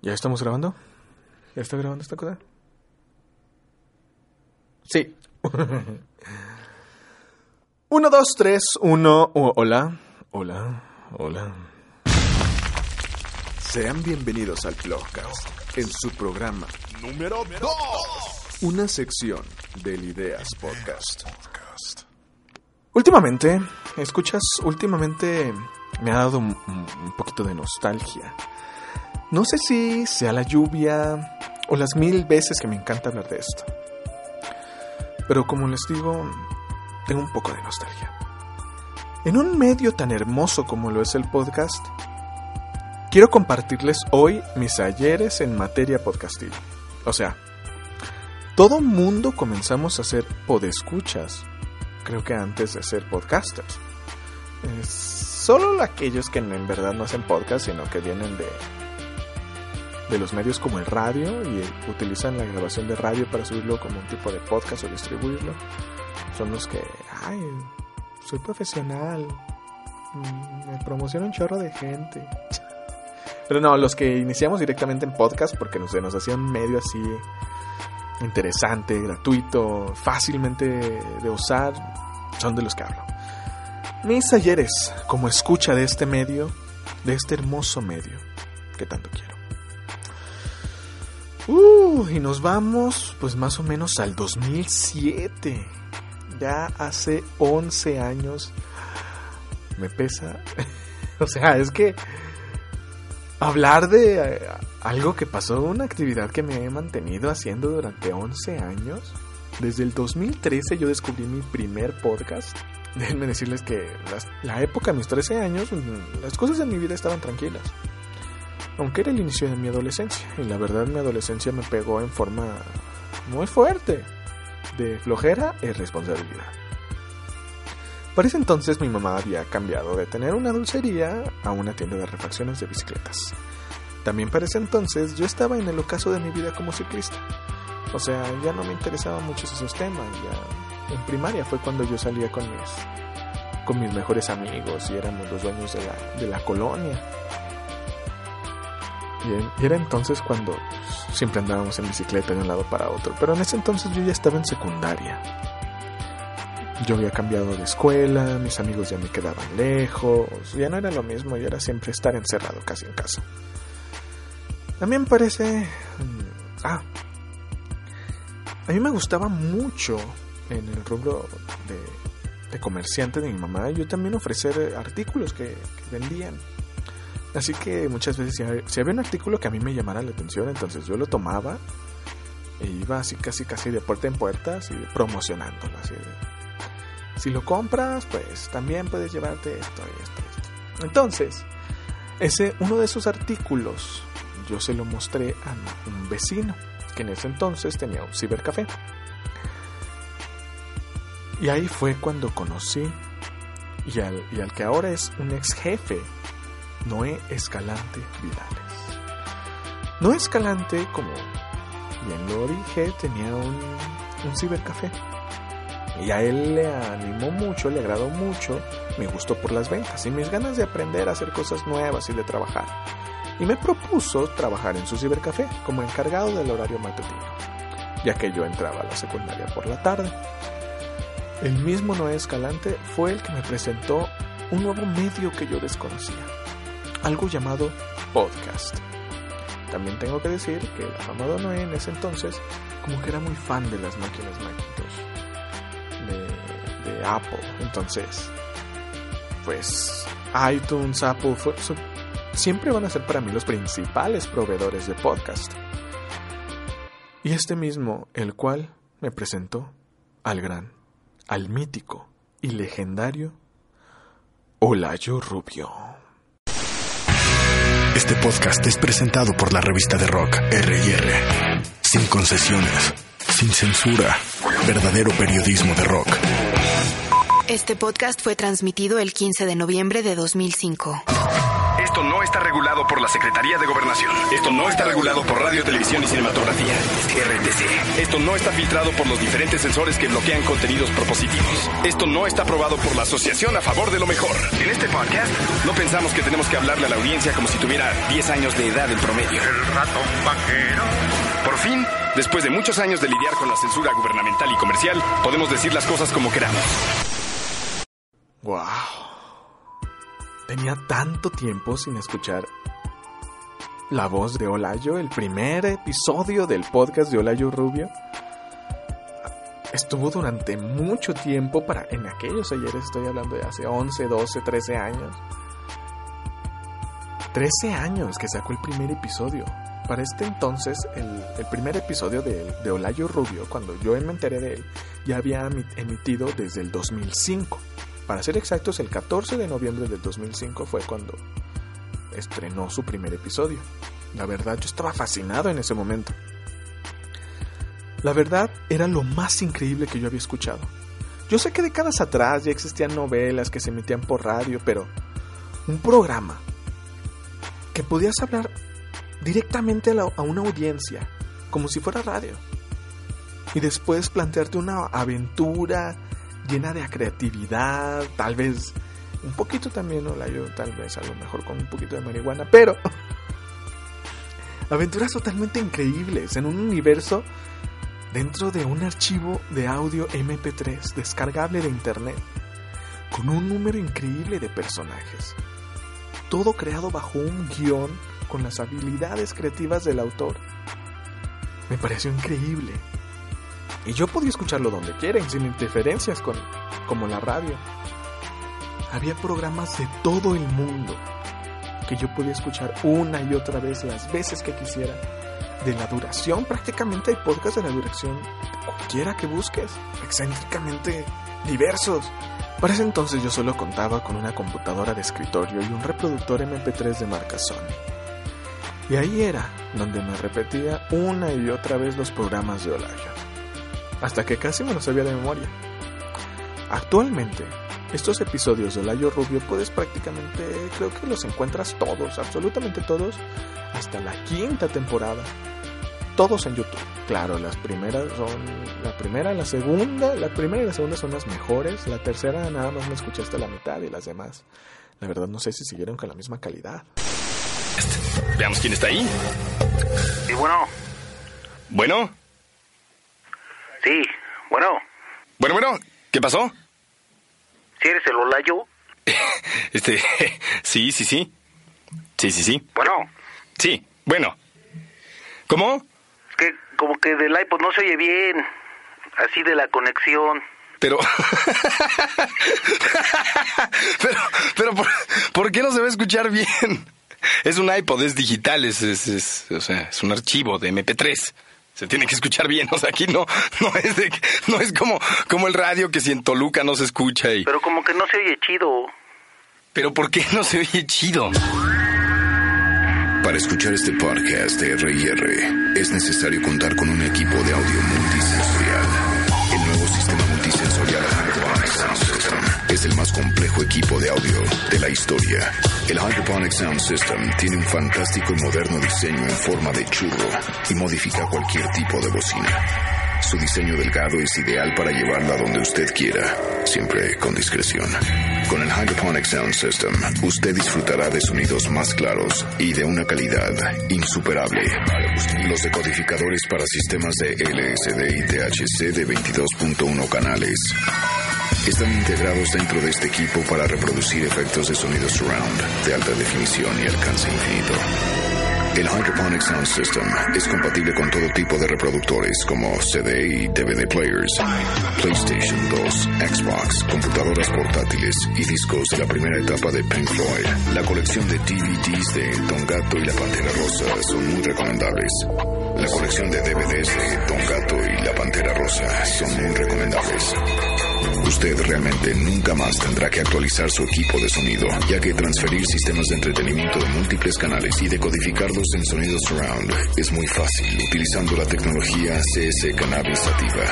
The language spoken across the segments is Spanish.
¿Ya estamos grabando? ¿Ya está grabando esta cosa? Sí. uno, dos, tres, uno. hola. Hola. Hola. Sean bienvenidos al Blogcast en su programa número 2. Una sección del Ideas Podcast. Últimamente, escuchas, últimamente me ha dado un, un poquito de nostalgia. No sé si sea la lluvia o las mil veces que me encanta hablar de esto. Pero como les digo, tengo un poco de nostalgia. En un medio tan hermoso como lo es el podcast, quiero compartirles hoy mis ayeres en materia podcastil. O sea, todo mundo comenzamos a hacer podescuchas, creo que antes de ser podcasters. solo aquellos que en verdad no hacen podcast, sino que vienen de, de los medios como el radio y utilizan la grabación de radio para subirlo como un tipo de podcast o distribuirlo, son los que, ay, soy profesional, mm, me promociona un chorro de gente. Pero no, los que iniciamos directamente en podcast porque nos, nos hacía un medio así interesante, gratuito, fácilmente de usar, son de los que hablo. Mis ayeres, como escucha de este medio, de este hermoso medio que tanto quiero. Uh, y nos vamos pues más o menos al 2007. Ya hace 11 años. Me pesa. o sea, es que hablar de eh, algo que pasó, una actividad que me he mantenido haciendo durante 11 años. Desde el 2013 yo descubrí mi primer podcast. Déjenme decirles que la época de mis 13 años, mm, las cosas en mi vida estaban tranquilas aunque era el inicio de mi adolescencia. Y la verdad mi adolescencia me pegó en forma muy fuerte de flojera y responsabilidad. Para ese entonces mi mamá había cambiado de tener una dulcería a una tienda de refacciones de bicicletas. También para ese entonces yo estaba en el ocaso de mi vida como ciclista. O sea, ya no me interesaban mucho esos temas. Ya en primaria fue cuando yo salía con mis, con mis mejores amigos y éramos los dueños de la, de la colonia. Y era entonces cuando siempre andábamos en bicicleta de un lado para otro. Pero en ese entonces yo ya estaba en secundaria. Yo había cambiado de escuela, mis amigos ya me quedaban lejos, ya no era lo mismo, ya era siempre estar encerrado casi en casa. A mí me parece... Mm, ah, a mí me gustaba mucho en el rubro de, comerciante de mi mamá, yo también ofrecer artículos que vendían. Así que muchas veces si había un artículo que a mí me llamara la atención, entonces yo lo tomaba e iba así casi casi de puerta en puerta, así promocionándolo. Así si lo compras, pues también puedes llevarte esto y esto esto. Entonces, ese, uno de esos artículos yo se lo mostré a un vecino que en ese entonces tenía un cibercafé. Y ahí fue cuando conocí y al, y al que ahora es un ex jefe Noé Escalante Vidales. Noé Escalante, como bien lo dije, tenía un, cibercafé. Y a él le animó mucho, le agradó mucho, me gustó por las ventas y mis ganas de aprender a hacer cosas nuevas y de trabajar. Y me propuso trabajar en su cibercafé como encargado del horario matutino, ya que yo entraba a la secundaria por la tarde. El mismo Noé Escalante fue el que me presentó un nuevo medio que yo desconocía, algo llamado podcast. También tengo que decir que el afamado Noé en ese entonces como que era muy fan de las máquinas Macintosh de, Apple. Entonces, pues iTunes, Apple, siempre van a ser para mí los principales proveedores de podcast. Y este mismo, el cual me presentó al gran, al mítico y legendario Olayo Rubio. Este podcast es presentado por la revista de rock RR. Sin concesiones, sin censura, verdadero periodismo de rock. Este podcast fue transmitido el 15 de noviembre de 2005. Esto no está regulado por la Secretaría de Gobernación. Esto no está regulado por Radio, Televisión y Cinematografía. RTC. Esto no está filtrado por los diferentes sensores que bloquean contenidos propositivos. Esto no está aprobado por la Asociación a Favor de lo Mejor. En este podcast no pensamos que tenemos que hablarle a la audiencia como si tuviera 10 años de edad en promedio. El ratón vaquero. Por fin, después de muchos años de lidiar con la censura gubernamental y comercial, podemos decir las cosas como queramos. ¡Wow! Tenía tanto tiempo sin escuchar la voz de Olayo, el primer episodio del podcast de Olayo Rubio. Estuvo durante mucho tiempo para, en aquellos ayer estoy hablando de hace 11, 12, 13 años. 13 años que sacó el primer episodio. Para este entonces, el, primer episodio de Olayo Rubio, cuando yo me enteré de él, ya había emitido desde el 2005. Para ser exactos, el 14 de noviembre del 2005 fue cuando estrenó su primer episodio. La verdad, yo estaba fascinado en ese momento. La verdad, era lo más increíble que yo había escuchado. Yo sé que décadas atrás ya existían novelas que se emitían por radio, pero un programa que podías hablar directamente a, a una audiencia, como si fuera radio. Y después plantearte una aventura llena de creatividad, tal vez un poquito también, ¿no? La yo tal vez a lo mejor con un poquito de marihuana, pero aventuras totalmente increíbles en un universo dentro de un archivo de audio MP3 descargable de internet, con un número increíble de personajes. Todo creado bajo un guion con las habilidades creativas del autor. Me pareció increíble. Y yo podía escucharlo donde quiera, sin interferencias con, como la radio. Había programas de todo el mundo que yo podía escuchar una y otra vez las veces que quisiera. De la duración, prácticamente hay podcasts de la duración cualquiera que busques, excéntricamente diversos. Para ese entonces yo solo contaba con una computadora de escritorio y un reproductor MP3 de marca Sony. Y ahí era donde me repetía una y otra vez los programas de Olayo. Hasta que casi me los sabía de memoria. Actualmente, estos episodios de Olayo Rubio puedes prácticamente, creo que los encuentras todos, absolutamente todos, hasta la quinta temporada. Todos en YouTube. Claro, las primeras son. La primera, la segunda. La primera y la segunda son las mejores. La tercera nada más me escuché hasta la mitad y las demás. La verdad no sé si siguieron con la misma calidad. Veamos quién está ahí. Y bueno, Bueno, bueno, bueno, bueno, ¿qué pasó? si eres el Olayo, Este, sí, sí, sí. Sí, sí, sí. bueno, Sí, bueno. ¿Cómo? es que como que del iPod no se oye bien, así de la conexión. Pero. pero, pero, ¿por, por qué no se va a escuchar bien? Es un iPod, es digital, es, es, es- o sea, es un archivo de MP3. Se tiene que escuchar bien, o sea, aquí no, no es de, que- no es como, como el radio que si en Toluca no se escucha y. Pero como que no se oye chido. Pero ¿por qué no se oye chido? Para escuchar este podcast de R&R es necesario contar con un equipo de audio multisensorial. Es el más complejo equipo de audio de la historia. El Hydroponic Sound System tiene un fantástico y moderno diseño en forma de churro y modifica cualquier tipo de bocina. Su diseño delgado es ideal para llevarla donde usted quiera, siempre con discreción. Con el Hydroponic Sound System, usted disfrutará de sonidos más claros y de una calidad insuperable. Los decodificadores para sistemas de LSD y THC de 22.1 canales están integrados dentro de este equipo para reproducir efectos de sonido surround de alta definición y alcance infinito. El Hydroponic Sound System es compatible con todo tipo de reproductores como CD y DVD players, PlayStation 2, Xbox, computadoras portátiles y discos de la primera etapa de Pink Floyd. La colección de DVDs de Don Gato y la Pantera Rosa son muy recomendables. La colección de DVDs de Don Gato y la Pantera Rosa son muy recomendables. Usted realmente nunca más tendrá que actualizar su equipo de sonido, ya que transferir sistemas de entretenimiento de múltiples canales y decodificarlos en sonido surround es muy fácil utilizando la tecnología CS Cannabis Sativa.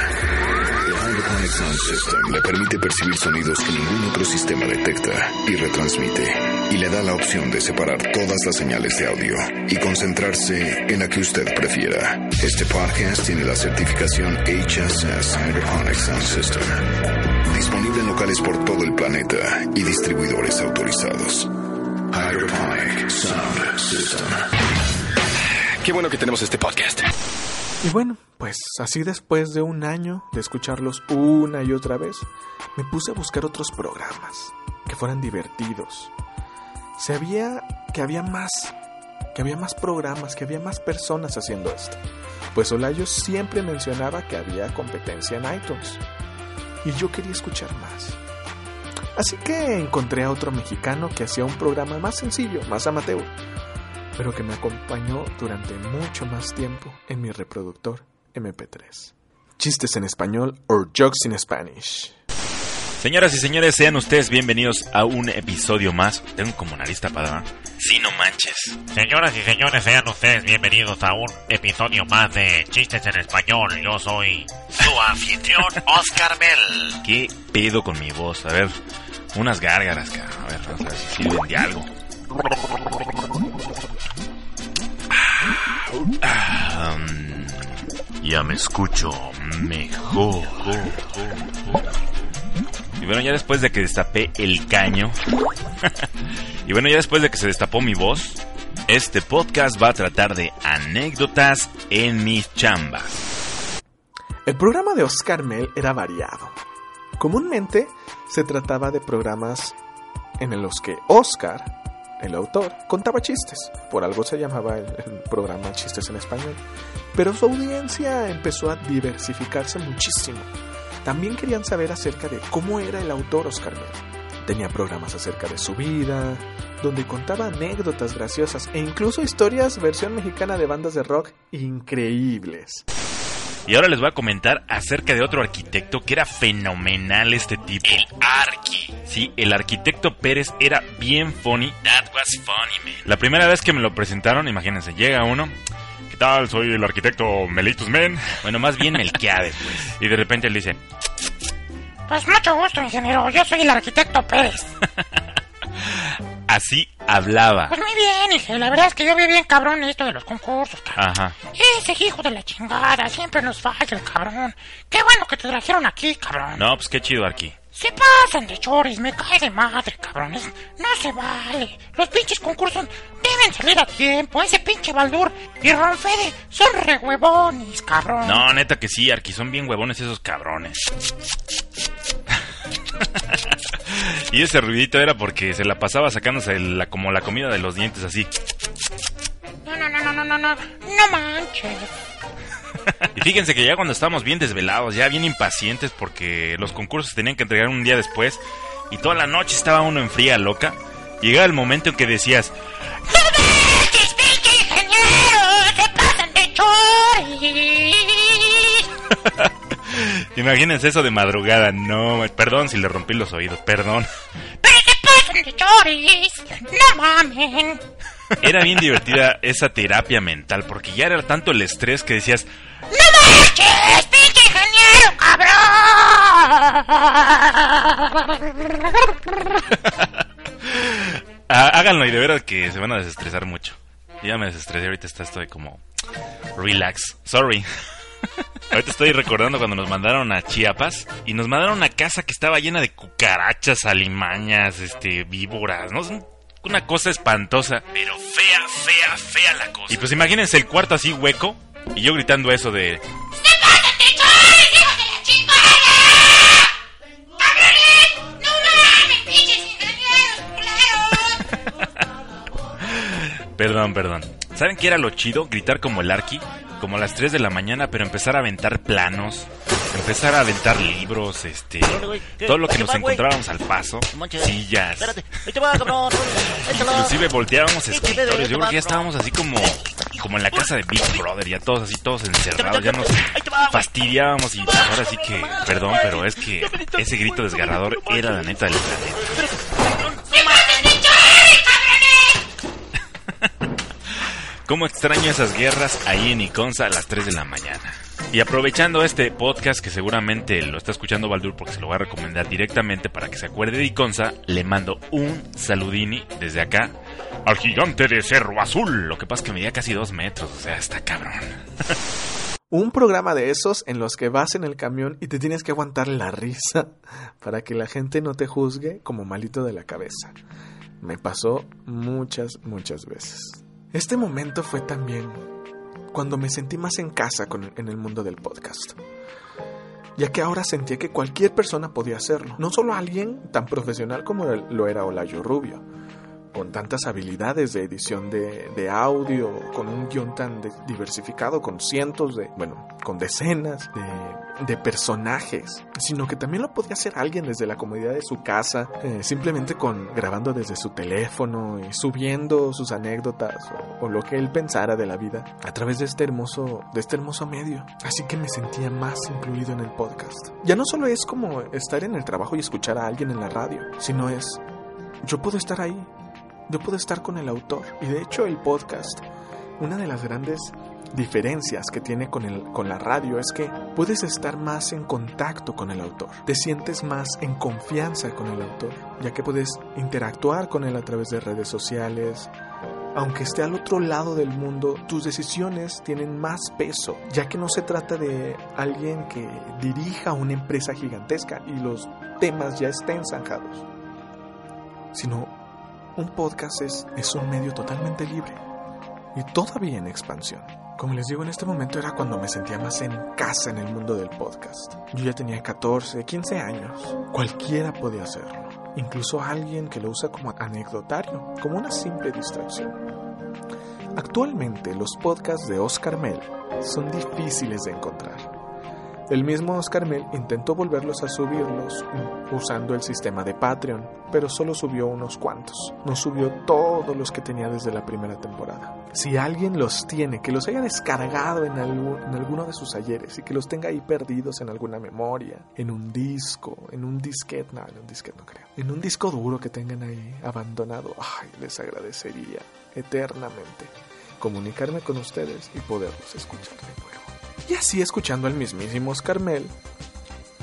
El Hydroponic Sound System le permite percibir sonidos que ningún otro sistema detecta y retransmite. Y le da la opción de separar todas las señales de audio y concentrarse en la que usted prefiera. Este podcast tiene la certificación HSS Hydroponic Sound System. Disponible en locales por todo el planeta y distribuidores autorizados. Hydroponic Sound System. Qué bueno que tenemos este podcast. Y bueno, pues así después de un año de escucharlos una y otra vez, me puse a buscar otros programas que fueran divertidos. Sabía que había más, que había más programas, que había más personas haciendo esto. Pues Olayo siempre mencionaba que había competencia en iTunes. Y yo quería escuchar más. Así que encontré a otro mexicano que hacía un programa más sencillo, más amateur pero que me acompañó durante mucho más tiempo en mi reproductor MP3. Chistes en español or jokes in Spanish. Señoras y señores, sean ustedes bienvenidos a un episodio más. Tengo como nariz tapada. Sí, no manches. Señoras y señores, sean ustedes bienvenidos a un episodio más de Chistes en Español. Yo soy su anfitrión, Oscar Bell. ¿Qué pedo con mi voz? A ver, unas gárgaras, cabrón. A ver, vamos a ver si sirven de algo. Ah, um, ya me escucho mejor. Y bueno, ya después de que destapé el caño. y bueno, ya después de que se destapó mi voz, este podcast va a tratar de anécdotas en mis chambas. El programa de Oscar Mel era variado. Comúnmente se trataba de programas en los que Oscar el autor, contaba chistes. Por algo se llamaba el, el, programa Chistes en Español. Pero su audiencia empezó a diversificarse muchísimo. También querían saber acerca de cómo era el autor Oscar Mel. Tenía programas acerca de su vida, donde contaba anécdotas graciosas e incluso historias versión mexicana de bandas de rock increíbles. Y ahora les voy a comentar acerca de otro arquitecto que era fenomenal este tipo. El Arqui. Sí, el arquitecto Pérez era bien funny. That was funny, man. La primera vez que me lo presentaron, imagínense, llega uno. ¿Qué tal? Soy el arquitecto Melitus Men. Bueno, más bien Melquiades, pues. Y de repente él dice... Pues mucho gusto, ingeniero. Yo soy el arquitecto Pérez. Así hablaba. Pues muy bien, hija. La verdad es que yo vi bien cabrón esto de los concursos, cabrón. Ajá. Ese hijo de la chingada, siempre nos falla el cabrón. Qué bueno que te trajeron aquí, cabrón. No, pues qué chido, Arqui. Se pasan de choris, me cae de madre, cabrones. No se vale. Los pinches concursos deben salir a tiempo. Ese pinche Baldur y Ronfede son re huevones, cabrón. No, neta que sí, Arqui. Son bien huevones esos cabrones. y ese ruidito era porque se la pasaba sacándose la, como la comida de los dientes así. No, no, no, no, no, no, no. No manches. Y fíjense que ya cuando estábamos bien desvelados, ya bien impacientes porque los concursos tenían que entregar un día después y toda la noche estaba uno en fría loca, llegaba el momento en que decías, ¡No choris! Imagínense eso de madrugada, no, perdón si le rompí los oídos, perdón. ¡Pero se pasan de choris! ¡No mamen! Era bien divertida esa terapia mental porque ya era tanto el estrés que decías, ¡No manches, pinche ingeniero, cabrón! "Ah, háganlo y de verdad que se van a desestresar mucho. Ya me desestresé, ahorita está, estoy como relax, sorry. Ahorita estoy recordando cuando nos mandaron a Chiapas y nos mandaron a una casa que estaba llena de cucarachas, alimañas, este, víboras, ¿no? Una cosa espantosa. Pero fea, fea, fea la cosa. Y pues imagínense el cuarto así hueco y yo gritando eso de... Perdón, perdón. ¿Saben qué era lo chido? Gritar como el Arqui, como a las 3 de la mañana, pero empezar a aventar planos, empezar a aventar libros, este, todo lo que nos encontrábamos al paso, sillas. Inclusive volteábamos escritorios. Yo creo que ya estábamos así como, como en la casa de Big Brother, ya todos así, todos encerrados, ya nos fastidiábamos y ahora sí que, perdón, pero es que ese grito desgarrador era la neta del planeta. ¡Se pasan de choris, cabrones! ¿Cómo extraño esas guerras ahí en Iconza a las 3 de la mañana? Y aprovechando este podcast que seguramente lo está escuchando Baldur porque se lo voy a recomendar directamente para que se acuerde de Iconza, le mando un saludini desde acá al gigante de Cerro Azul. Lo que pasa es que medía casi dos metros, o sea, está cabrón. Un programa de esos en los que vas en el camión y te tienes que aguantar la risa para que la gente no te juzgue como malito de la cabeza. Me pasó muchas, muchas veces. Este momento fue también cuando me sentí más en casa con, en el mundo del podcast. Ya que ahora sentía que cualquier persona podía hacerlo. No solo alguien tan profesional como lo era Olayo Rubio con tantas habilidades de edición de, de audio, con un guion tan de- diversificado, con cientos de, bueno, con decenas de, de personajes, sino que también lo podía hacer alguien desde la comodidad de su casa, eh, simplemente con grabando desde su teléfono y subiendo sus anécdotas o, o lo que él pensara de la vida a través de este hermoso, de este hermoso medio. Así que me sentía más incluido en el podcast. Ya no solo es como estar en el trabajo y escuchar a alguien en la radio, sino es yo puedo estar ahí, yo puedo estar con el autor. Y de hecho el podcast, una de las grandes diferencias que tiene con, el, con la radio es que puedes estar más en contacto con el autor, te sientes más en confianza con el autor, ya que puedes interactuar con él a través de redes sociales. Aunque esté al otro lado del mundo, tus decisiones tienen más peso, ya que no se trata de alguien que dirija una empresa gigantesca y los temas ya estén zanjados, sino un podcast es, es un medio totalmente libre y todavía en expansión. Como les digo, en este momento era cuando me sentía más en casa en el mundo del podcast. Yo ya tenía 14, 15 años. Cualquiera podía hacerlo. Incluso alguien que lo usa como anecdotario, como una simple distracción. Actualmente los podcasts de Oscar Mel son difíciles de encontrar. El mismo Oscar Mel intentó volverlos a subirlos usando el sistema de Patreon, pero solo subió unos cuantos. No subió todos los que tenía desde la primera temporada. Si alguien los tiene, que los haya descargado en, algún- en alguno de sus ayeres y que los tenga ahí perdidos en alguna memoria, en un disco, en un disquete, no, en un disquete no creo, en un disco duro que tengan ahí abandonado, ay, les agradecería eternamente comunicarme con ustedes y poderlos escuchar. Y así escuchando al mismísimo Oscar Mel,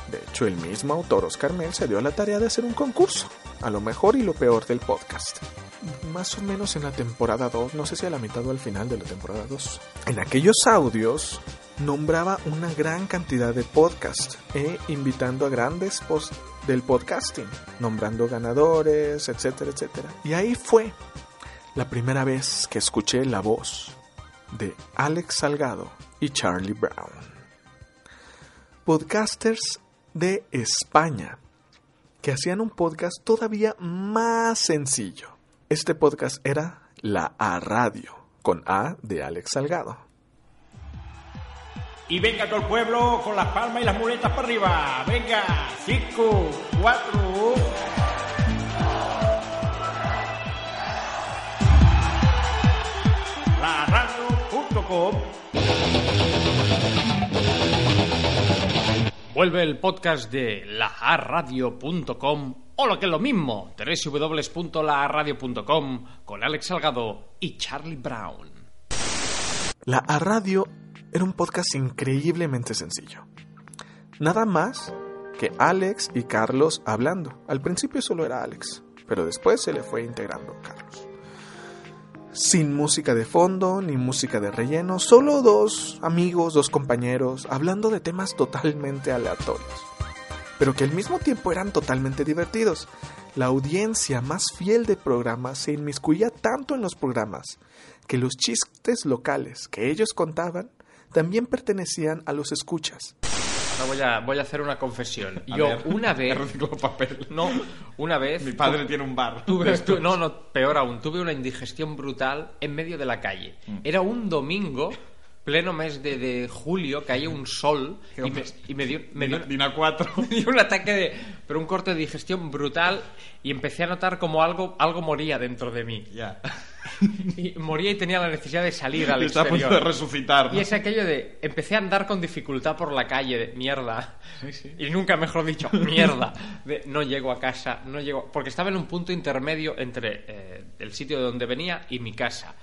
de hecho el mismo autor Oscar Mel se dio la tarea de hacer un concurso, a lo mejor y lo peor del podcast. Más o menos en la temporada 2, no sé si a la mitad o al final de la temporada 2. En aquellos audios nombraba una gran cantidad de podcasts e invitando a grandes del podcasting, nombrando ganadores, etcétera, etcétera. Y ahí fue la primera vez que escuché la voz de Alex Salgado y Charlie Brown. Podcasters de España que hacían un podcast todavía más sencillo. Este podcast era La A Radio, con A de Alex Salgado. Y venga todo el pueblo con las palmas y las muletas para arriba. Venga, cinco, cuatro. La radio.com Vuelve el podcast de laarradio.com o lo que es lo mismo, www.laarradio.com con Alex Salgado y Charlie Brown. La A Radio era un podcast increíblemente sencillo. Nada más que Alex y Carlos hablando. Al principio solo era Alex, pero después se le fue integrando Carlos. Sin música de fondo ni música de relleno, solo dos amigos, dos compañeros, hablando de temas totalmente aleatorios, pero que al mismo tiempo eran totalmente divertidos. La audiencia más fiel del programa se inmiscuía tanto en los programas que los chistes locales que ellos contaban también pertenecían a los escuchas. Ahora voy a, voy a hacer una confesión. A Yo ver, una vez... reciclo papel. No, una vez... Mi padre tiene un bar. Tuve, tu- no, no, peor aún, tuve una indigestión brutal en medio de la calle. Mm. Era un domingo, pleno mes de, de julio, caía un sol y me, y me dio, me dio- Dina 4. me dio un ataque de... pero un corte de digestión brutal y empecé a notar como algo, algo moría dentro de mí. Ya. Y moría y tenía la necesidad de salir al Está a punto exterior. de resucitar. ¿no? Y es aquello de empecé a andar con dificultad por la calle de mierda. Y nunca mejor dicho, mierda. De no llego a casa, no llego. Porque estaba en un punto intermedio entre eh, el sitio de donde venía y mi casa.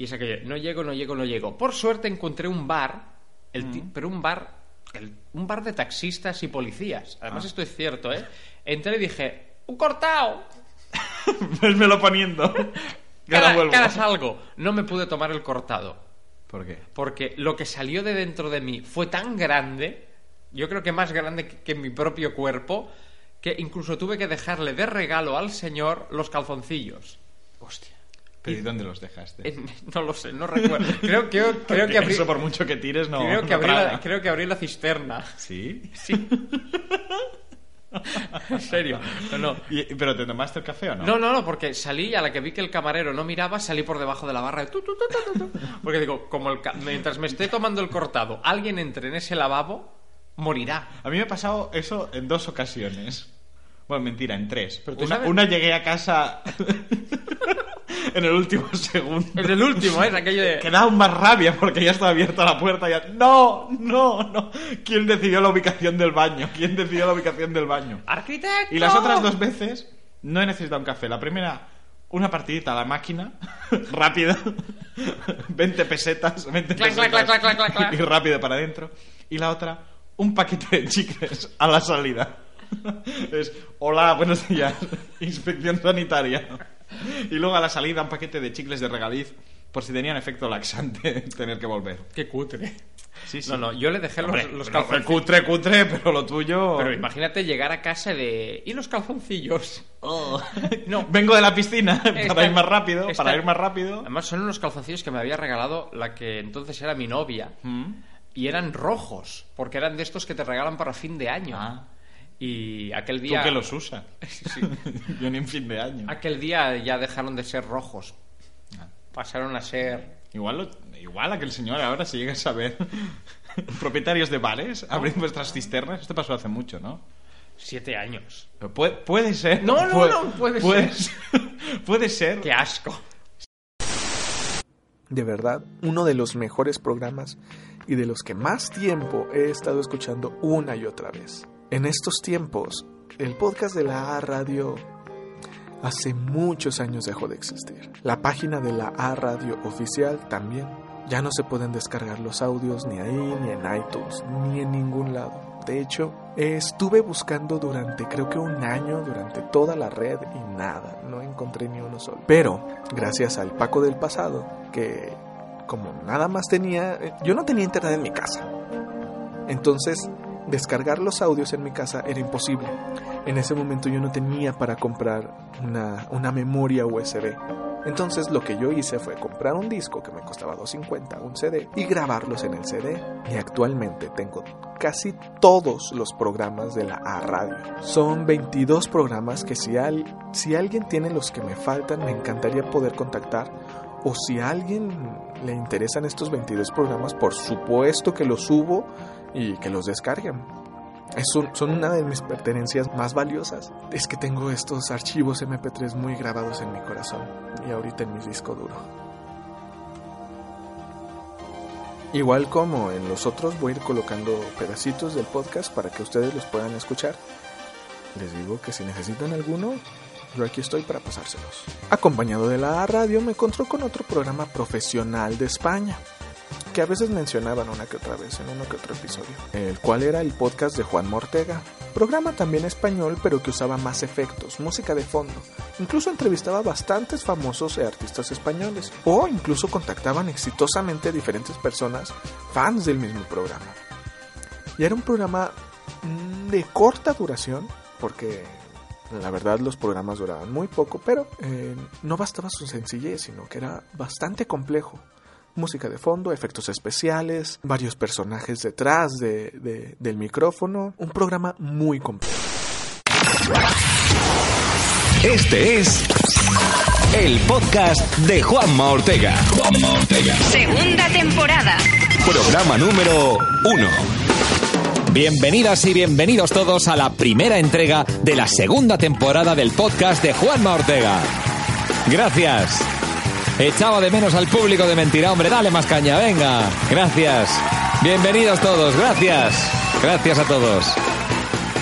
Y es aquello, no llego, no llego, no llego. Por suerte encontré un bar El ti- Pero un bar, el- un bar de taxistas y policías. Además, esto es cierto, ¿eh? Entré y dije, ¡un cortado! Vesmelo poniendo. Ahora- vuelvo. que ahora salgo. No me pude tomar el cortado. ¿Por qué? Porque lo que salió de dentro de mí fue tan grande, yo creo que más grande que, que mi propio cuerpo, que incluso tuve que dejarle de regalo al señor los calzoncillos. Hostia. ¿Pero y dónde los dejaste? No lo sé, no recuerdo. Creo, creo, creo Porque que abrí, Eso por mucho que tires no. creo, que no abrí la, creo que abrí la cisterna. ¿Sí? Sí. en serio. No, no. ¿Pero te tomaste el café o no? No, no, no, porque salí a la que vi que el camarero no miraba, salí por debajo de la barra. de tu, tu. Porque digo, como el ca- mientras me esté tomando el cortado, alguien entre en ese lavabo, morirá. A mí me ha pasado eso en dos ocasiones. Bueno, mentira, en tres. Pero tú Una, sabes- una llegué a casa en el último segundo. Es el último, ¿eh? Aquello de... Que da aún más rabia porque ya estaba abierta la puerta. Ya... No, no, no. ¿Quién decidió la ubicación del baño? ¿Quién decidió la ubicación del baño? ¡Arquitecto! Y las otras dos veces no he necesitado un café. La primera, una partidita a la máquina, rápida, 20 pesetas, 20 Clac, pesetas clac, clac, clac, clac, clac. y rápido para adentro. Y la otra, un paquete de chicles a la salida. Es, hola, buenos días, inspección sanitaria. Y luego a la salida un paquete de chicles de regaliz por si tenían efecto laxante tener que volver. ¡Qué cutre! Sí, sí. No, no, yo le dejé los, Hombre, los calzoncillos. cutre, cutre, pero lo tuyo... Pero imagínate llegar a casa de... ¿Y los calzoncillos? No. Vengo de la piscina para Está- ir más rápido, está- para ir más rápido. Además son unos calzoncillos que me había regalado la que entonces era mi novia. Mm. Y eran rojos, porque eran de estos que te regalan para fin de año. Ah. Y aquel Tú día... que los usas. Sí. Yo ni en fin de año. Aquel día ya dejaron de ser rojos. Ah. Pasaron a ser... Igual, lo- igual aquel señor ahora, si llega a saber, propietarios de bares, abrir vuestras cisternas. Esto pasó hace mucho, ¿no? Siete años. Puede, puede ser. No, no, puede, no, puede puede ser. puede ser. ¡Qué asco! De verdad, uno de los mejores programas y de los que más tiempo he estado escuchando una y otra vez. En estos tiempos, el podcast de la A Radio hace muchos años dejó de existir. La página de la A Radio oficial también. Ya no se pueden descargar los audios ni ahí, ni en iTunes, ni en ningún lado. De hecho, estuve buscando durante creo que un año, durante toda la red y nada, no encontré ni uno solo. Pero, gracias al Paco del pasado, que como nada más tenía, eh, yo no tenía internet en mi casa. Entonces, descargar los audios en mi casa era imposible. En ese momento yo no tenía para comprar una, una memoria USB. Entonces lo que yo hice fue comprar un disco que me costaba 2.50, un CD, y grabarlos en el CD. Y actualmente tengo casi todos los programas de la A Radio. Son 22 programas que si, al- si alguien tiene los que me faltan, me encantaría poder contactar. O si a alguien le interesan estos 22 programas, por supuesto que los subo y que los descarguen. Es un- son una de mis pertenencias más valiosas. Es que tengo estos archivos MP3 muy grabados en mi corazón y ahorita en mi disco duro. Igual como en los otros voy a ir colocando pedacitos del podcast para que ustedes los puedan escuchar. Les digo que si necesitan alguno, yo aquí estoy para pasárselos. Acompañado de la radio me encontró con otro programa profesional de España que a veces mencionaban una que otra vez en uno que otro episodio, el cual era el podcast de Juan Mortega, programa también español pero que usaba más efectos, música de fondo, incluso entrevistaba a bastantes famosos e artistas españoles, o incluso contactaban exitosamente a diferentes personas fans del mismo programa. Y era un programa mm, de corta duración, porque la verdad los programas duraban muy poco, pero eh, no bastaba su sencillez, sino que era bastante complejo música de fondo, efectos especiales, varios personajes detrás de, de- del micrófono, un programa muy completo. Este es el podcast de Juanma Ortega. Segunda temporada. Programa número uno. Bienvenidas y bienvenidos todos a la primera entrega de la segunda temporada del podcast de Juanma Ortega. Gracias. Echaba de menos al público de mentira, hombre, dale más caña, venga. Gracias. Bienvenidos todos, gracias. Gracias a todos.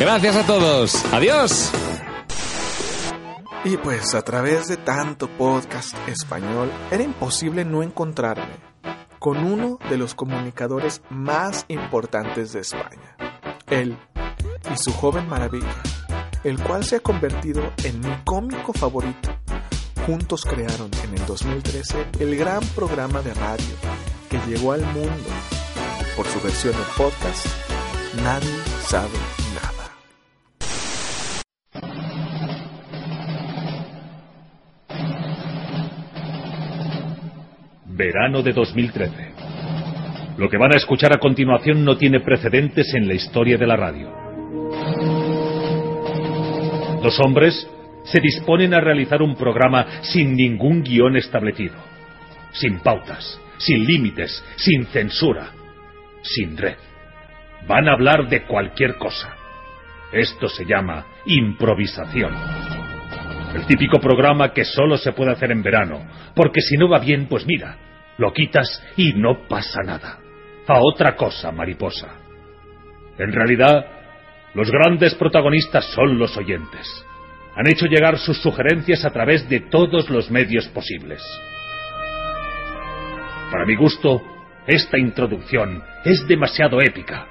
Gracias a todos. Adiós. Y pues a través de tanto podcast español era imposible no encontrarme con uno de los comunicadores más importantes de España, él y su joven maravilla, el cual se ha convertido en mi cómico favorito. Juntos crearon en el 2013 el gran programa de radio que llegó al mundo por su versión en podcast Nadie sabe nada. Verano de 2013. Lo que van a escuchar a continuación no tiene precedentes en la historia de la radio. Dos hombres se disponen a realizar un programa sin ningún guion establecido, sin pautas, sin límites, sin censura, sin red. Van a hablar de cualquier cosa. Esto se llama improvisación. El típico programa que solo se puede hacer en verano, porque si no va bien, pues mira, lo quitas y no pasa nada. A otra cosa, mariposa. En realidad, los grandes protagonistas son los oyentes. Han hecho llegar sus sugerencias a través de todos los medios posibles. Para mi gusto, esta introducción es demasiado épica,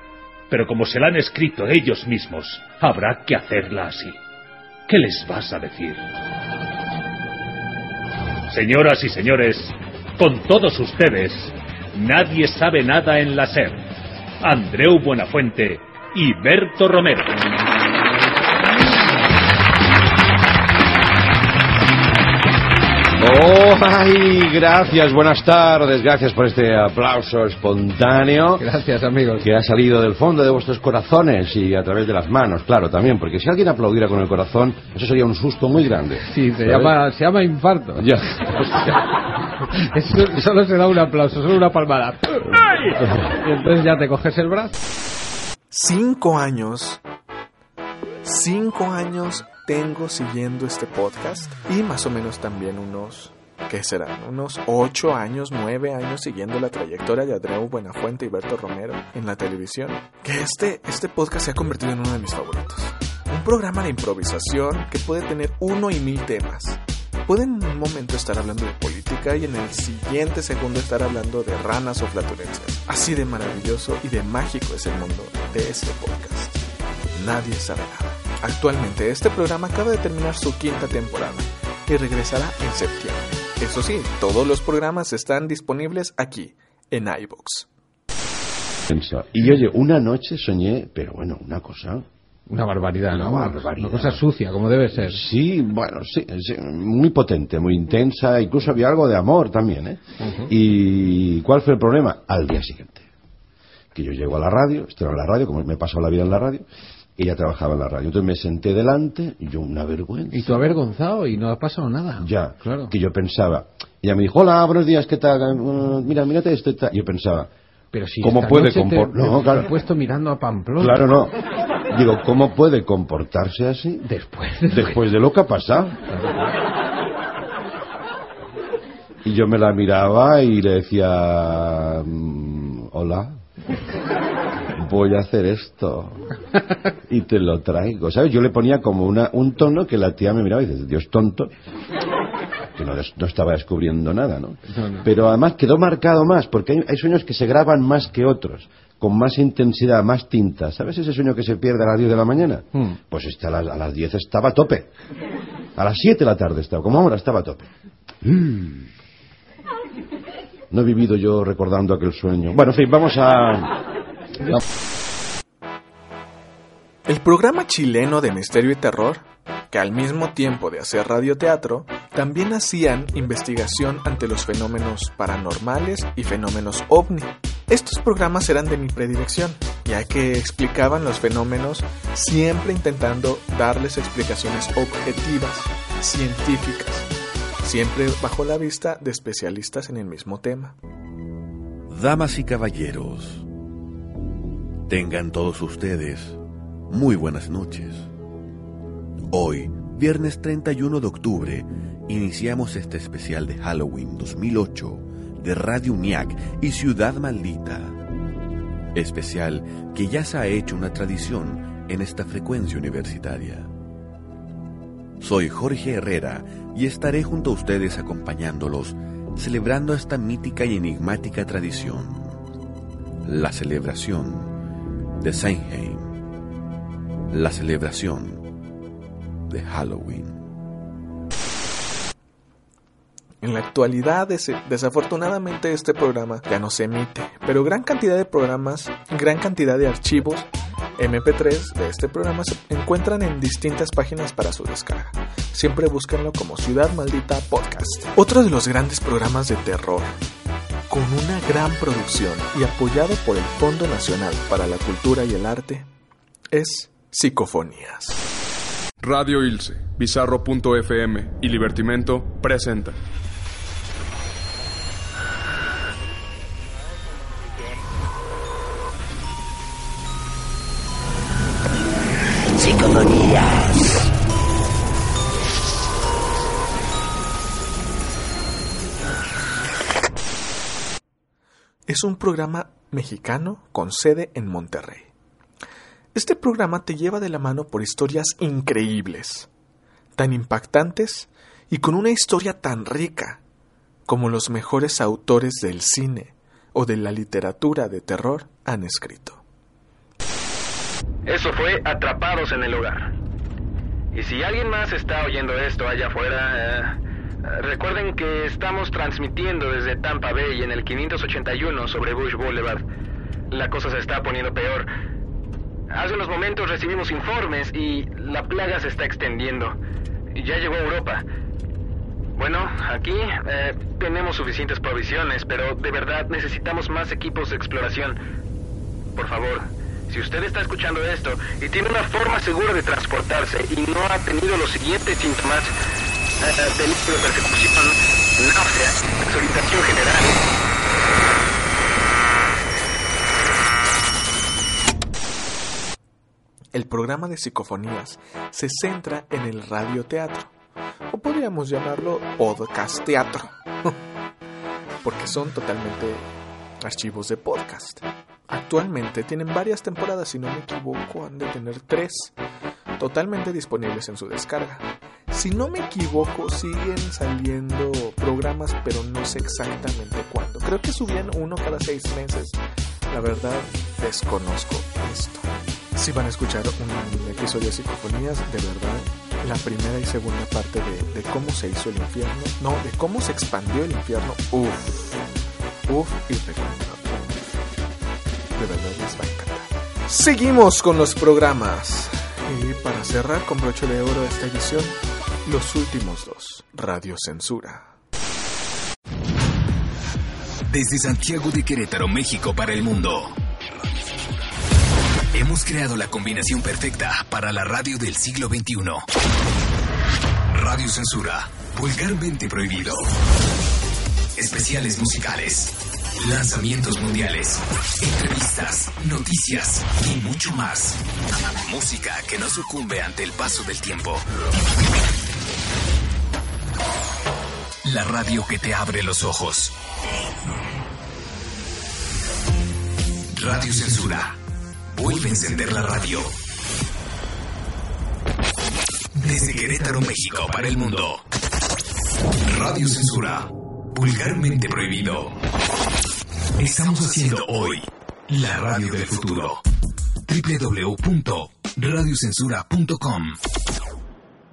pero como se la han escrito ellos mismos, habrá que hacerla así. ¿Qué les vas a decir? Señoras y señores, con todos ustedes, nadie sabe nada en la SER. Andreu Buenafuente y Berto Romero. Oh, ay, gracias, buenas tardes, gracias por este aplauso espontáneo. Gracias, amigos. Que ha salido del fondo de vuestros corazones y a través de las manos, claro, también, porque si alguien aplaudiera con el corazón, eso sería un susto muy grande. Sí, se llama, se llama infarto. Ya. Eso- solo se da un aplauso, solo una palmada. Y entonces ya te coges el brazo. Cinco años. Cinco años tengo siguiendo este podcast y más o menos también unos, ¿qué serán? Unos ocho años, nueve años siguiendo la trayectoria de Adreu Buenafuente y Berto Romero en la televisión. Que este, este podcast se ha convertido en uno de mis favoritos. Un programa de improvisación que puede tener uno y mil temas. Pueden en un momento estar hablando de política y en el siguiente segundo estar hablando de ranas o flatulencias. Así de maravilloso y de mágico es el mundo de este podcast. Nadie sabe nada. Actualmente este programa acaba de terminar su quinta temporada y regresará en septiembre. Eso sí, todos los programas están disponibles aquí, en iBox. Y oye, una noche soñé, pero bueno, una cosa. Una barbaridad, Una ¿no? barbaridad. Una cosa sucia, como debe ser. Sí, bueno, sí, sí, muy potente, muy intensa, incluso había algo de amor también, ¿eh? ¿Y cuál fue el problema? Al día siguiente. Que yo llego a la radio, estoy en la radio, como me he pasado la vida en la radio, ella trabajaba en la radio. Entonces me senté delante, y yo una vergüenza. Y tú avergonzado y no ha pasado nada. Ya, Claro. que yo pensaba. Ella me dijo, hola, buenos días, ¿qué tal? Uh, mira, mírate esto y tal. Yo pensaba, Pero si ¿cómo puede comportarse? No, claro. puesto mirando a Pamplona. Claro, no. Digo, ¿cómo puede comportarse así? Después. Después de lo que ha pasado. Y yo me la miraba y le decía, mm, hola, voy a hacer esto. Y te lo traigo, ¿sabes? Yo le ponía como una, un tono que la tía me miraba y dice, Dios tonto, que no, no estaba descubriendo nada, ¿no? No, no. Pero además quedó marcado más, porque hay, hay sueños que se graban más que otros, con más intensidad, más tinta. ¿Sabes ese sueño que se pierde a las 10 de la mañana? Hmm. Pues este a las, a las 10 estaba a tope. A las 7 de la tarde estaba, como ahora estaba a tope. Mm. No he vivido yo recordando aquel sueño. Bueno, en fin, vamos a... El programa chileno de misterio y terror, que al mismo tiempo de hacer radioteatro, también hacían investigación ante los fenómenos paranormales y fenómenos ovni. Estos programas eran de mi predilección, ya que explicaban los fenómenos siempre intentando darles explicaciones objetivas, científicas, siempre bajo la vista de especialistas en el mismo tema. Damas y caballeros, tengan todos ustedes muy buenas noches. Hoy, viernes 31 de octubre, iniciamos este especial de Halloween 2008 de Radio UNIAC y Ciudad Maldita. Especial que ya se ha hecho una tradición en esta frecuencia universitaria. Soy Jorge Herrera y estaré junto a ustedes acompañándolos celebrando esta mítica y enigmática tradición, la celebración de Samhain, la celebración de Halloween. En la actualidad, des- desafortunadamente, este programa ya no se emite, pero gran cantidad de programas, gran cantidad de archivos MP3 de este programa se encuentran en distintas páginas para su descarga. Siempre búsquenlo como Ciudad Maldita Podcast. Otro de los grandes programas de terror, con una gran producción y apoyado por el Fondo Nacional para la Cultura y el Arte, es Psicofonías. Radio Ilse, Bizarro.fm y Libertimento presenta. Es un programa mexicano con sede en Monterrey. Este programa te lleva de la mano por historias increíbles, tan impactantes y con una historia tan rica como los mejores autores del cine o de la literatura de terror han escrito. Eso fue Atrapados en el Hogar. Y si alguien más está oyendo esto allá afuera, eh, recuerden que estamos transmitiendo desde Tampa Bay en el 581 sobre Bush Boulevard. La cosa se está poniendo peor. Hace unos momentos recibimos informes y la plaga se está extendiendo. Ya llegó a Europa. Bueno, aquí eh, tenemos suficientes provisiones, pero de verdad necesitamos más equipos de exploración. Por favor, si usted está escuchando esto y tiene una forma segura de transportarse y no ha tenido los siguientes síntomas, delito de persecución, náusea, desorientación general, El programa de psicofonías se centra en el radioteatro, o podríamos llamarlo podcast teatro, porque son totalmente archivos de podcast. Actualmente tienen varias temporadas, si no me equivoco, han de tener tres totalmente disponibles en su descarga. Si no me equivoco, siguen saliendo programas, pero no sé exactamente cuándo. Creo que subían uno cada seis meses. La verdad, desconozco esto. Si van a escuchar un episodio de Psicofonías, de verdad, la primera y segunda parte de, de cómo se hizo el infierno, no, de cómo se expandió el infierno, uff, uff, y recomendable. De verdad les va a encantar. Seguimos con los programas. Y para cerrar con broche de oro esta edición, los últimos dos, Radio Censura. Desde Santiago de Querétaro, México para el mundo. Hemos creado la combinación perfecta para la radio del siglo XXI. Radio Censura, vulgarmente prohibido. Especiales musicales, lanzamientos mundiales, entrevistas, noticias y mucho más. Música que no sucumbe ante el paso del tiempo. La radio que te abre los ojos. Radio Censura. Vuelve a encender la radio. Desde Querétaro, México, para el mundo. Radio Censura. Vulgarmente prohibido. Estamos haciendo hoy la radio del futuro. www.radiocensura.com.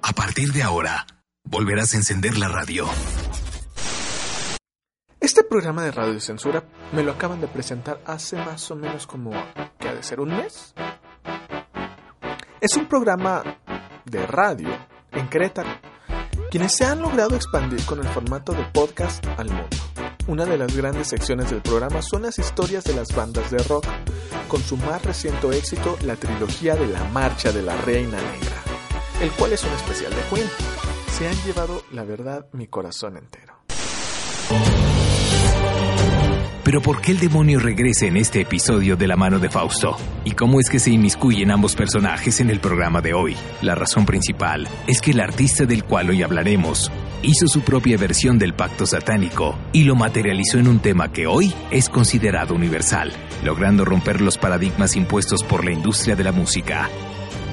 A partir de ahora, volverás a encender la radio. Este programa de Radio Censura me lo acaban de presentar hace más o menos como, ¿qué ha de ser? ¿Un mes? Es un programa de radio en Querétaro, quienes se han logrado expandir con el formato de podcast al mundo. Una de las grandes secciones del programa son las historias de las bandas de rock, con su más reciente éxito, la trilogía de la Marcha de la Reina Negra, el cual es un especial de Queen. Se han llevado, la verdad, mi corazón entero. Pero ¿por qué el demonio regresa en este episodio de la mano de Fausto? ¿Y cómo es que se inmiscuyen ambos personajes en el programa de hoy? La razón principal es que el artista del cual hoy hablaremos hizo su propia versión del pacto satánico y lo materializó en un tema que hoy es considerado universal, logrando romper los paradigmas impuestos por la industria de la música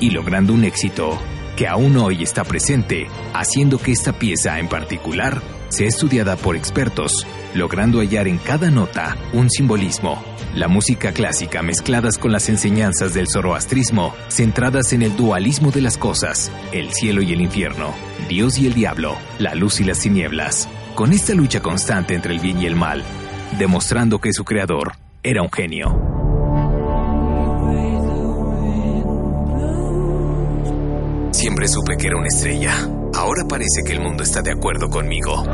y logrando un éxito que aún hoy está presente, haciendo que esta pieza en particular sea estudiada por expertos, logrando hallar en cada nota un simbolismo. La música clásica mezcladas con las enseñanzas del zoroastrismo, centradas en el dualismo de las cosas, el cielo y el infierno, Dios y el diablo, la luz y las tinieblas, con esta lucha constante entre el bien y el mal, demostrando que su creador era un genio. Siempre supe que era una estrella. Ahora parece que el mundo está de acuerdo conmigo.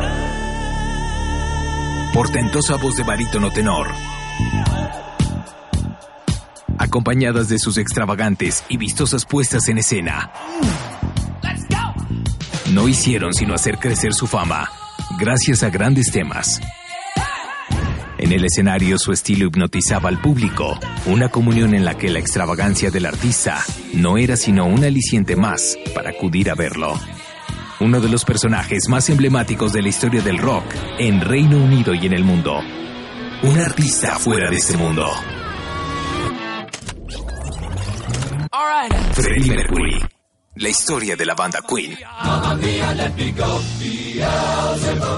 Portentosa voz de barítono tenor. Acompañadas de sus extravagantes y vistosas puestas en escena. No hicieron sino hacer crecer su fama, gracias a grandes temas. En el escenario su estilo hipnotizaba al público, una comunión en la que la extravagancia del artista no era sino un aliciente más para acudir a verlo. Uno de los personajes más emblemáticos de la historia del rock en Reino Unido y en el mundo. Un artista fuera de este mundo. Freddie Mercury. La historia de la banda Queen.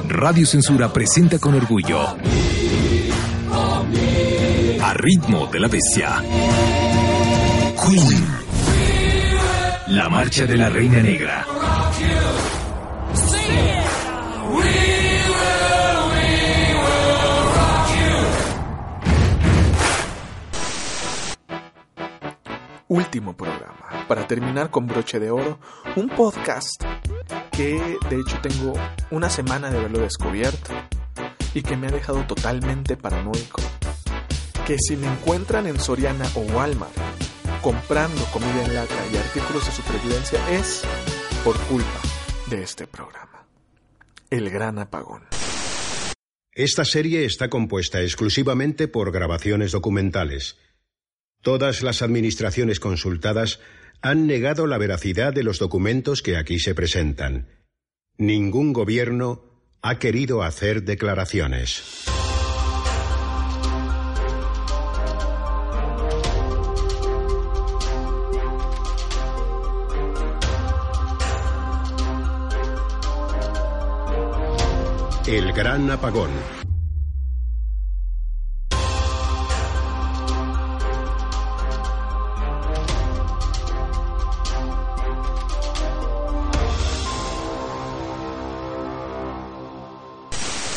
Radio Censura presenta con orgullo a ritmo de la bestia. Queen. La marcha de la reina negra. Último programa. Para terminar con broche de oro, un podcast que de hecho tengo una semana de haberlo descubierto y que me ha dejado totalmente paranoico. Que si me encuentran en Soriana o Walmart comprando comida en lata y artículos de supervivencia es por culpa de este programa. El gran apagón. Esta serie está compuesta exclusivamente por grabaciones documentales. Todas las administraciones consultadas han negado la veracidad de los documentos que aquí se presentan. Ningún gobierno ha querido hacer declaraciones. El gran apagón.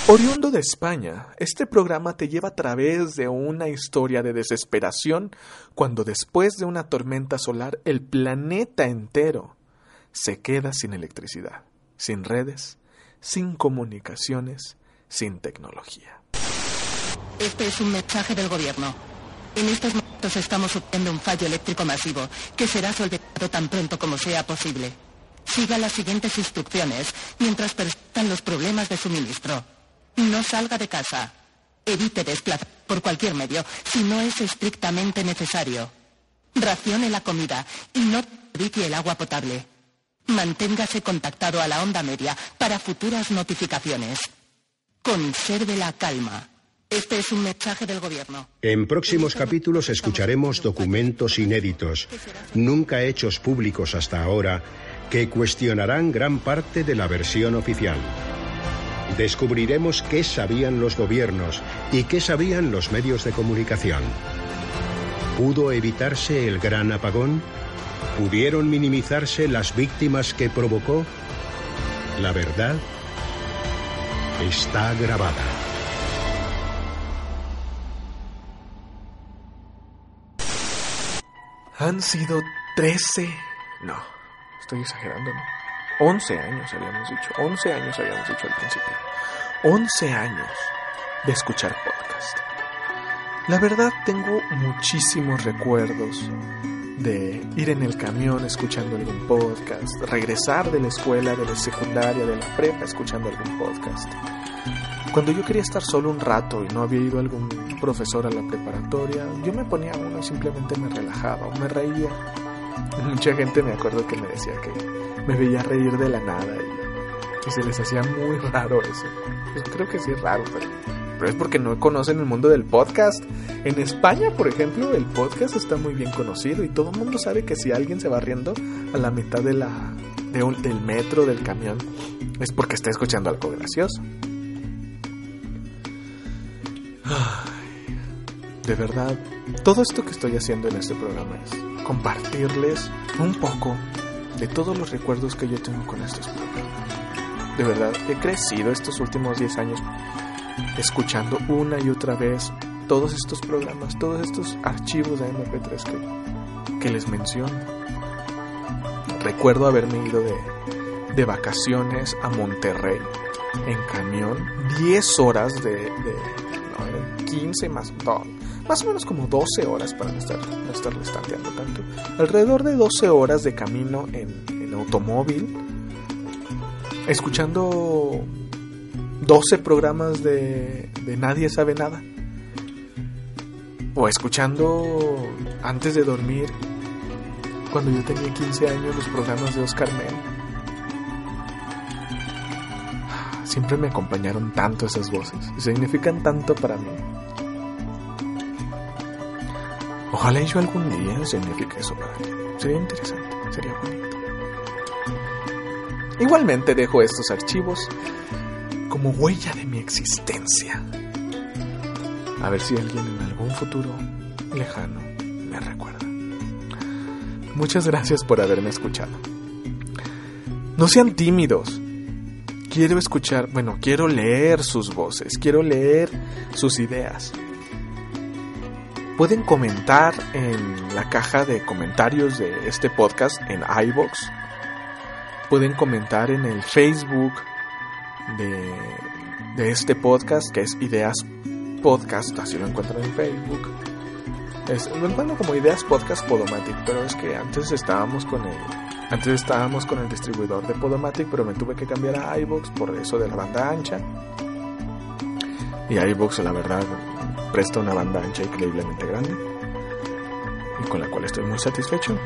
Oriundo de España, este programa te lleva a través de una historia de desesperación cuando después de una tormenta solar el planeta entero se queda sin electricidad, sin redes, sin comunicaciones, sin tecnología. Este es un mensaje del gobierno. En estos momentos estamos sufriendo un fallo eléctrico masivo que será solventado tan pronto como sea posible. Siga las siguientes instrucciones mientras persistan los problemas de suministro. No salga de casa. Evite desplazar por cualquier medio si no es estrictamente necesario. Racione la comida y no servicie el agua potable. Manténgase contactado a la onda media para futuras notificaciones. Conserve la calma. Este es un mensaje del gobierno. En próximos capítulos escucharemos documentos inéditos, nunca hechos públicos hasta ahora, que cuestionarán gran parte de la versión oficial. Descubriremos qué sabían los gobiernos y qué sabían los medios de comunicación. ¿Pudo evitarse el gran apagón? ¿Pudieron minimizarse las víctimas que provocó? La verdad está grabada. Han sido 13... No, estoy exagerando, ¿no? 11 años habíamos dicho, 11 años habíamos dicho al principio. 11 años de escuchar podcast. La verdad tengo muchísimos recuerdos de ir en el camión escuchando algún podcast, regresar de la escuela, de la secundaria, de la prepa escuchando algún podcast. Cuando yo quería estar solo un rato y no había ido algún profesor a la preparatoria, yo me ponía uno y simplemente me relajaba o me reía. Mucha gente me acuerdo que me decía que me veía reír de la nada y, y se les hacía muy raro eso. Pues creo que sí es raro, pero, pero es porque no conocen el mundo del podcast. En España, por ejemplo, el podcast está muy bien conocido y todo el mundo sabe que si alguien se va riendo a la mitad de la, de un- del metro, del camión, es porque está escuchando algo gracioso. De verdad, todo esto que estoy haciendo en este programa es compartirles un poco de todos los recuerdos que yo tengo con estos programas. De verdad, he crecido estos últimos 10 años escuchando una y otra vez todos estos programas, todos estos archivos de MP3 que, que les menciono. Recuerdo haberme ido de, de vacaciones a Monterrey en camión, 10 horas de, de no, eran 15 más, no, más o menos como 12 horas para no estar, no estar restanteando tanto. Alrededor de 12 horas de camino en, en automóvil, escuchando 12 programas de, de Nadie sabe nada. O escuchando antes de dormir, cuando yo tenía 15 años, los programas de Oscar Mel. Siempre me acompañaron tanto esas voces significan tanto para mí. Ojalá yo algún día signifique eso para mí. Sería interesante, sería bonito. Igualmente dejo estos archivos como huella de mi existencia. A ver si alguien en algún futuro lejano me recuerda. Muchas gracias por haberme escuchado. No sean tímidos. Quiero escuchar, bueno, quiero leer sus voces, quiero leer sus ideas. Pueden comentar en la caja de comentarios de este podcast en iBox. Pueden comentar en el Facebook de, de este podcast, que es Ideas Podcast, así lo encuentran en Facebook. Es, lo encuentro como Ideas Podcast Podomatic, pero es que antes estábamos con el antes estábamos con el distribuidor de Podomatic, pero me tuve que cambiar a iBox por eso de la banda ancha. Y iBox, la verdad, presta una banda ancha increíblemente grande y con la cual estoy muy satisfecho.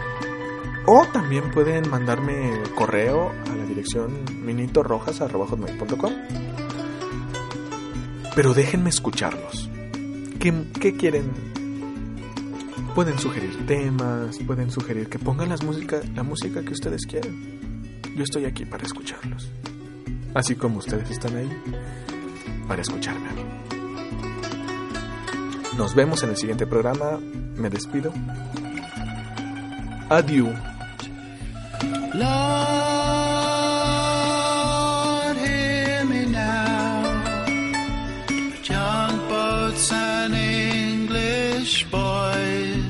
O también pueden mandarme correo a la dirección minitorojas.com. Pero déjenme escucharlos. ¿Qué, quieren? Pueden sugerir temas, pueden sugerir que pongan las música, la música que ustedes quieran. Yo estoy aquí para escucharlos. Así como ustedes están ahí para escucharme a mí. Nos vemos en el siguiente programa. Me despido. Adiós. Lord, hear me now. Young boats and English boys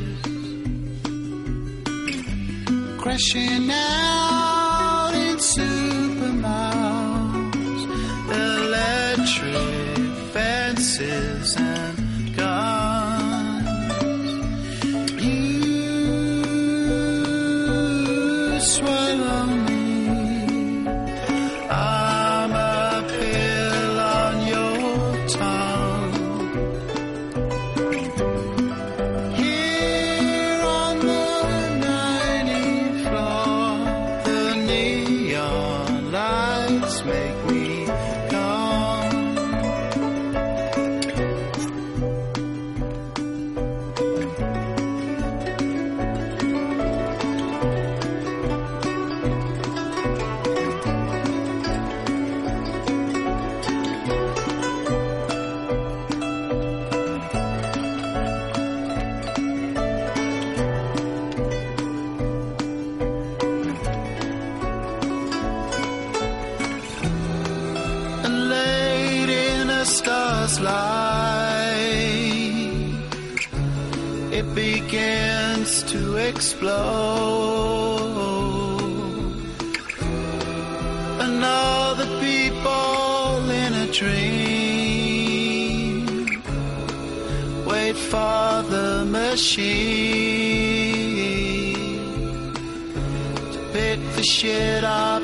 crashing out machine to pick the shit up,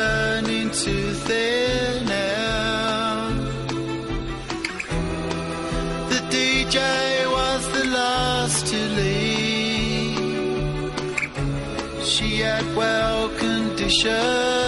turning to thin air. The DJ was the last to leave. She had well conditioned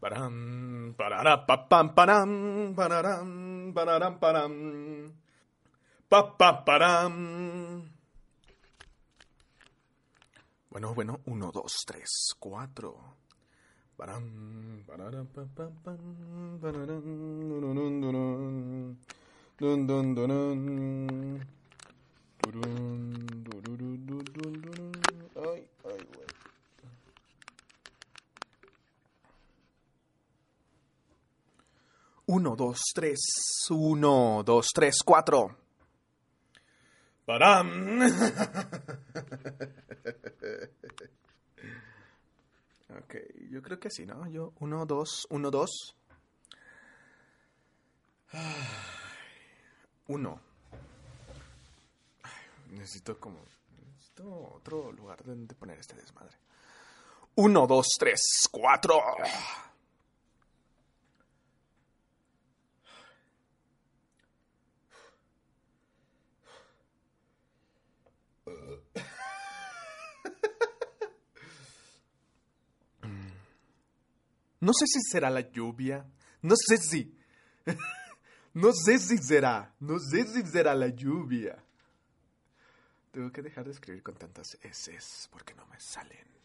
Param, parara, pa, pam, param, pararam, pararam, param. Pa, pa, param. Bueno, bueno, uno, dos, tres, cuatro. Param, parara, pa, pa, pam, pararam, dururun, durun, dun, dun, durun. Turun, dururun, 1, 2, 3, 1, 2, 3, 4. ¡Param! ok, yo creo que sí, ¿no? Yo, 1, 2, 1, 2. 1. Necesito como... Necesito otro lugar donde poner este desmadre. 1, 2, 3, 4. No sé si será la lluvia. No sé si. no sé si será. No sé si será la lluvia. Tengo que dejar de escribir con tantas S porque no me salen.